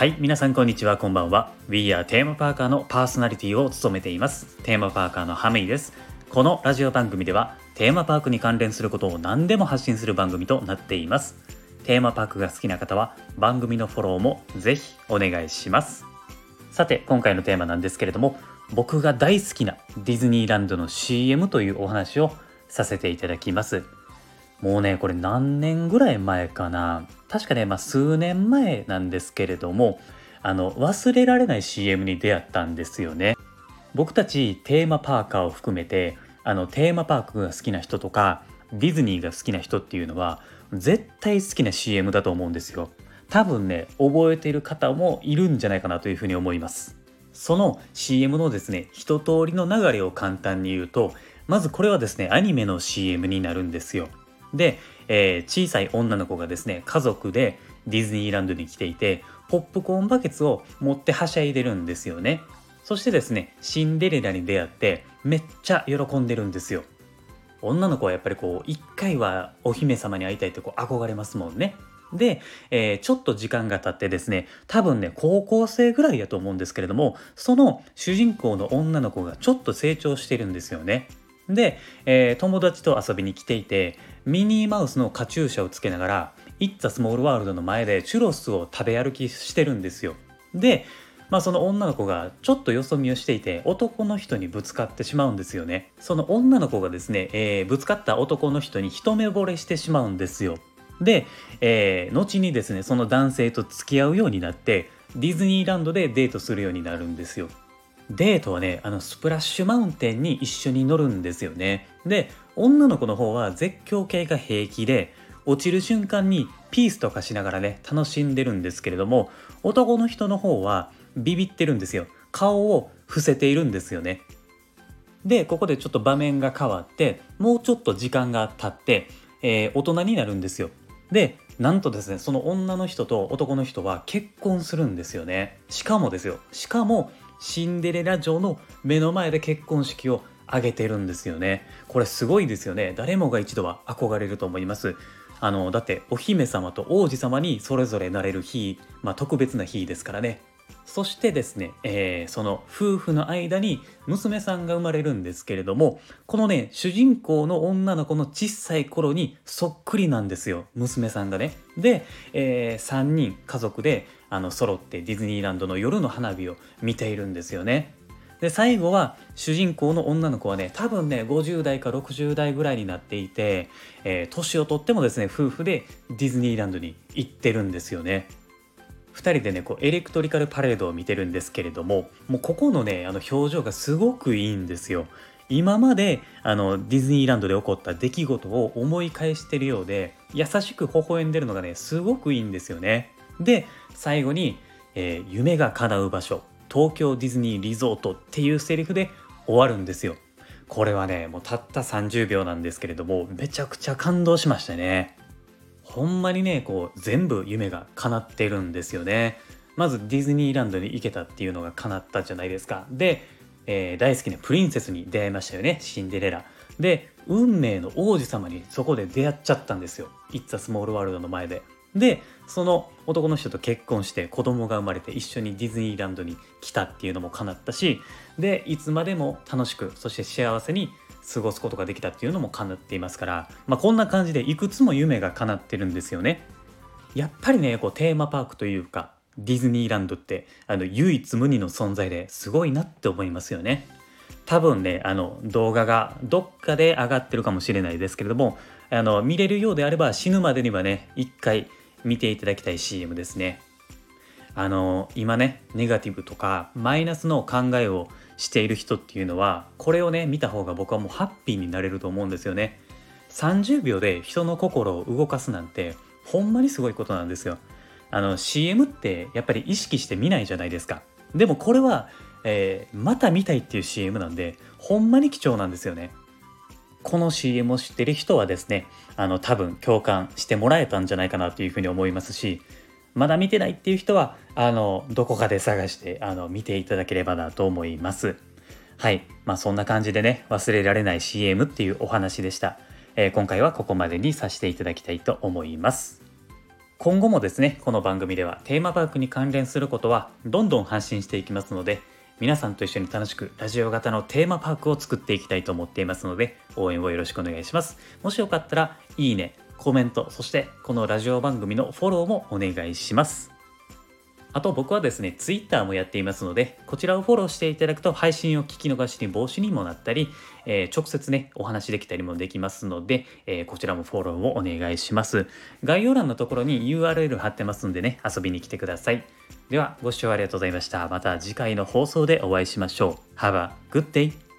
はい皆さんこんにちは。こんばんは。We are テーマパーカーのパーソナリティを務めています。テーマパーカーのハメイです。このラジオ番組ではテーマパークに関連することを何でも発信する番組となっています。テーマパークが好きな方は番組のフォローもぜひお願いします。さて今回のテーマなんですけれども僕が大好きなディズニーランドの CM というお話をさせていただきます。もうねこれ何年ぐらい前かな。確かね、まあ、数年前なんですけれどもあの忘れられない CM に出会ったんですよね。僕たちテーマパーカーを含めてあのテーマパークが好きな人とかディズニーが好きな人っていうのは絶対好きな CM だと思うんですよ。多分ね覚えている方もいるんじゃないかなというふうに思います。その CM のですね一通りの流れを簡単に言うとまずこれはですねアニメの CM になるんですよ。で、えー、小さい女の子がですね家族でディズニーランドに来ていてポップコーンバケツを持ってはしゃいでるんですよね。そしてですねシンデレラに出会ってめっちゃ喜んでるんですよ。女の子はやっぱりこう一回はお姫様に会いたいってこう憧れますもんね。で、えー、ちょっと時間が経ってですね多分ね高校生ぐらいやと思うんですけれどもその主人公の女の子がちょっと成長してるんですよね。で、えー、友達と遊びに来ていてミニーマウスのカチューシャをつけながら「イッツ・ア・スモール・ワールド」の前でチュロスを食べ歩きしてるんですよ。で、まあ、その女の子がちょっとよそ見をしていて男の人にぶつかってしまうんですよね。その女の子がですね、えー、ぶつかった男の人に一目惚れしてしまうんですよ。で、えー、後にですねその男性と付き合うようになってディズニーランドでデートするようになるんですよ。デートはねあのスプラッシュマウンテンに一緒に乗るんですよね。で女の子の方は絶叫系が平気で落ちる瞬間にピースとかしながらね楽しんでるんですけれども男の人の方はビビってるんですよ。顔を伏せているんですよね。でここでちょっと場面が変わってもうちょっと時間が経って、えー、大人になるんですよ。でなんとですねその女の人と男の人は結婚するんですよね。しかもですよ。しかもシンデレラ城の目の前で結婚式を挙げてるんですよね。これすごいですよね。誰もが一度は憧れると思います。あのだってお姫様と王子様にそれぞれなれる日、まあ、特別な日ですからね。そしてですね、えー、その夫婦の間に娘さんが生まれるんですけれどもこのね主人公の女の子の小さい頃にそっくりなんですよ。娘さんがね。で、えー、3人家族であの揃ってディズニーランドの夜の花火を見ているんですよね。で最後は主人公の女の子はね多分ね50代か60代ぐらいになっていて、えー、年をとってもですね夫婦でディズニーランドに行ってるんですよね。2人でねこうエレクトリカルパレードを見てるんですけれどももうここのねあの表情がすごくいいんですよ。今まであのディズニーランドで起こった出来事を思い返してるようで優しく微笑んでるのがねすごくいいんですよね。で最後に、えー、夢が叶う場所東京ディズニーリゾートっていうセリフで終わるんですよ。これはねもうたった30秒なんですけれどもめちゃくちゃ感動しましたね。ほんまにねこう全部夢が叶ってるんですよね。まずディズニーランドに行けたっていうのが叶ったじゃないですか。で、えー、大好きなプリンセスに出会いましたよねシンデレラ。で運命の王子様にそこで出会っちゃったんですよ「イッツ・ア・スモール・ワールド」の前で。でその男の人と結婚して子供が生まれて一緒にディズニーランドに来たっていうのも叶ったしでいつまでも楽しくそして幸せに過ごすことができたっていうのも叶っていますから、まあ、こんな感じでいくつも夢が叶ってるんですよね。やっぱりねこうテーマパークというかディズニーランドってあの唯一無二の存在ですごいなって思いますよね。多分ねあの動画がどっかで上がってるかもしれないですけれどもあの見れるようであれば死ぬまでにはね一回見ていただきたい CM ですね。あの今ねネガティブとかマイナスの考えをしている人っていうのはこれをね見た方が僕はもうハッピーになれると思うんですよね。30秒で人の心を動かすなんてほんまにすごいことなんですよ。あの CM ってやっぱり意識して見ないじゃないですか。でもこれは、えー、また見たいっていう CM なんでほんまに貴重なんですよね。この CM を知ってる人はですねあの多分共感してもらえたんじゃないかなというふうに思いますしまだ見てないっていう人はあのどこかで探してあの見ていただければなと思います。はい。まあそんな感じでね忘れられない CM っていうお話でした、えー、今回はここまでにさせていただきたいと思います。今後もですねこの番組ではテーマパークに関連することはどんどん発信していきますので皆さんと一緒に楽しくラジオ型のテーマパークを作っていきたいと思っていますので応援をよろしくお願いしますもしよかったらいいねコメントそしてこのラジオ番組のフォローもお願いしますあと僕はですね、Twitter もやっていますので、こちらをフォローしていただくと配信を聞き逃しに防止にもなったり、えー、直接ね、お話できたりもできますので、えー、こちらもフォローをお願いします。概要欄のところに URL 貼ってますんでね、遊びに来てください。では、ご視聴ありがとうございました。また次回の放送でお会いしましょう。Have a good day!